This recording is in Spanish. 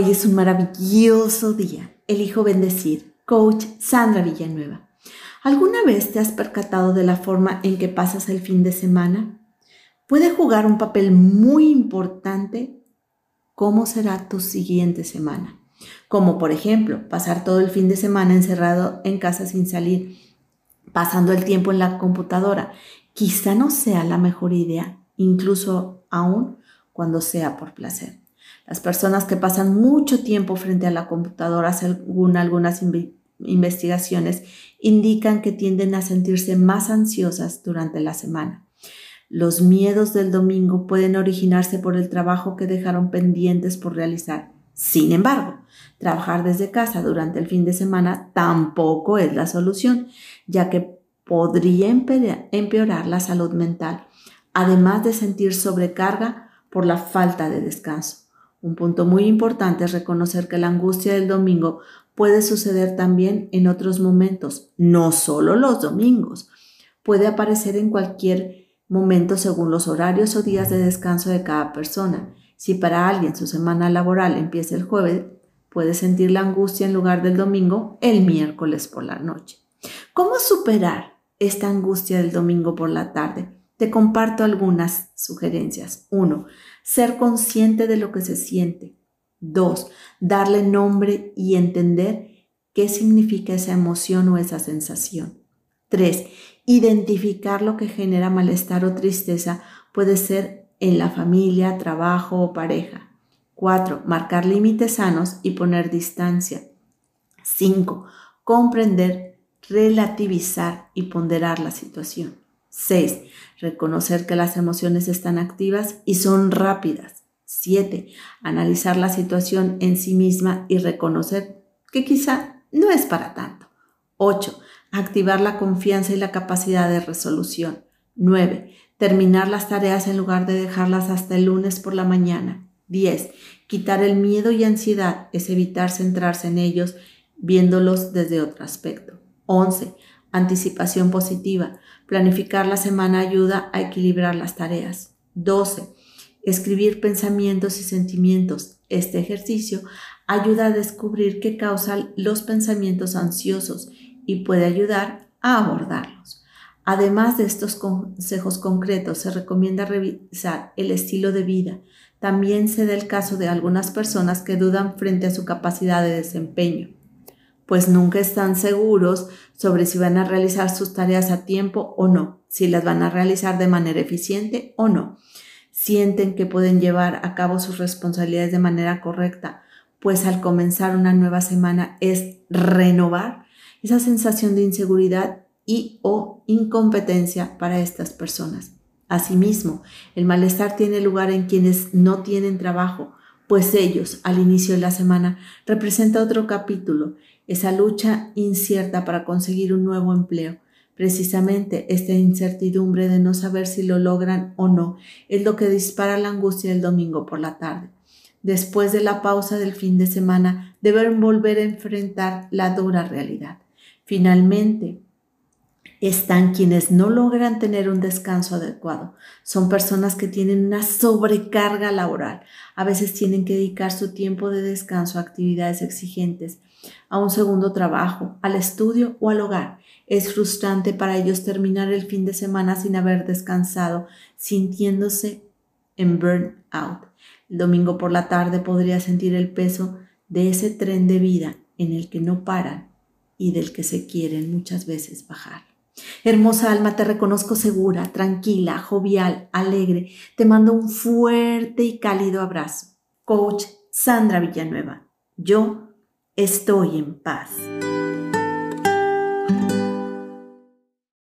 Hoy es un maravilloso día. Elijo bendecir. Coach Sandra Villanueva. ¿Alguna vez te has percatado de la forma en que pasas el fin de semana? Puede jugar un papel muy importante cómo será tu siguiente semana. Como por ejemplo, pasar todo el fin de semana encerrado en casa sin salir, pasando el tiempo en la computadora. Quizá no sea la mejor idea, incluso aún cuando sea por placer. Las personas que pasan mucho tiempo frente a la computadora, según algunas investigaciones, indican que tienden a sentirse más ansiosas durante la semana. Los miedos del domingo pueden originarse por el trabajo que dejaron pendientes por realizar. Sin embargo, trabajar desde casa durante el fin de semana tampoco es la solución, ya que podría empeorar la salud mental, además de sentir sobrecarga por la falta de descanso. Un punto muy importante es reconocer que la angustia del domingo puede suceder también en otros momentos, no solo los domingos. Puede aparecer en cualquier momento según los horarios o días de descanso de cada persona. Si para alguien su semana laboral empieza el jueves, puede sentir la angustia en lugar del domingo el miércoles por la noche. ¿Cómo superar esta angustia del domingo por la tarde? Te comparto algunas sugerencias. Uno, ser consciente de lo que se siente. Dos, darle nombre y entender qué significa esa emoción o esa sensación. Tres, identificar lo que genera malestar o tristeza puede ser en la familia, trabajo o pareja. Cuatro, marcar límites sanos y poner distancia. Cinco, comprender, relativizar y ponderar la situación. 6. Reconocer que las emociones están activas y son rápidas. 7. Analizar la situación en sí misma y reconocer que quizá no es para tanto. 8. Activar la confianza y la capacidad de resolución. 9. Terminar las tareas en lugar de dejarlas hasta el lunes por la mañana. 10. Quitar el miedo y ansiedad es evitar centrarse en ellos viéndolos desde otro aspecto. 11. Anticipación positiva. Planificar la semana ayuda a equilibrar las tareas. 12. Escribir pensamientos y sentimientos. Este ejercicio ayuda a descubrir qué causan los pensamientos ansiosos y puede ayudar a abordarlos. Además de estos consejos concretos, se recomienda revisar el estilo de vida. También se da el caso de algunas personas que dudan frente a su capacidad de desempeño pues nunca están seguros sobre si van a realizar sus tareas a tiempo o no, si las van a realizar de manera eficiente o no. Sienten que pueden llevar a cabo sus responsabilidades de manera correcta, pues al comenzar una nueva semana es renovar esa sensación de inseguridad y o incompetencia para estas personas. Asimismo, el malestar tiene lugar en quienes no tienen trabajo, pues ellos, al inicio de la semana, representa otro capítulo esa lucha incierta para conseguir un nuevo empleo. Precisamente esta incertidumbre de no saber si lo logran o no es lo que dispara la angustia del domingo por la tarde. Después de la pausa del fin de semana, deben volver a enfrentar la dura realidad. Finalmente, están quienes no logran tener un descanso adecuado. Son personas que tienen una sobrecarga laboral. A veces tienen que dedicar su tiempo de descanso a actividades exigentes a un segundo trabajo, al estudio o al hogar. Es frustrante para ellos terminar el fin de semana sin haber descansado, sintiéndose en burnout. El domingo por la tarde podría sentir el peso de ese tren de vida en el que no paran y del que se quieren muchas veces bajar. Hermosa alma, te reconozco segura, tranquila, jovial, alegre. Te mando un fuerte y cálido abrazo. Coach Sandra Villanueva. Yo estoy en paz.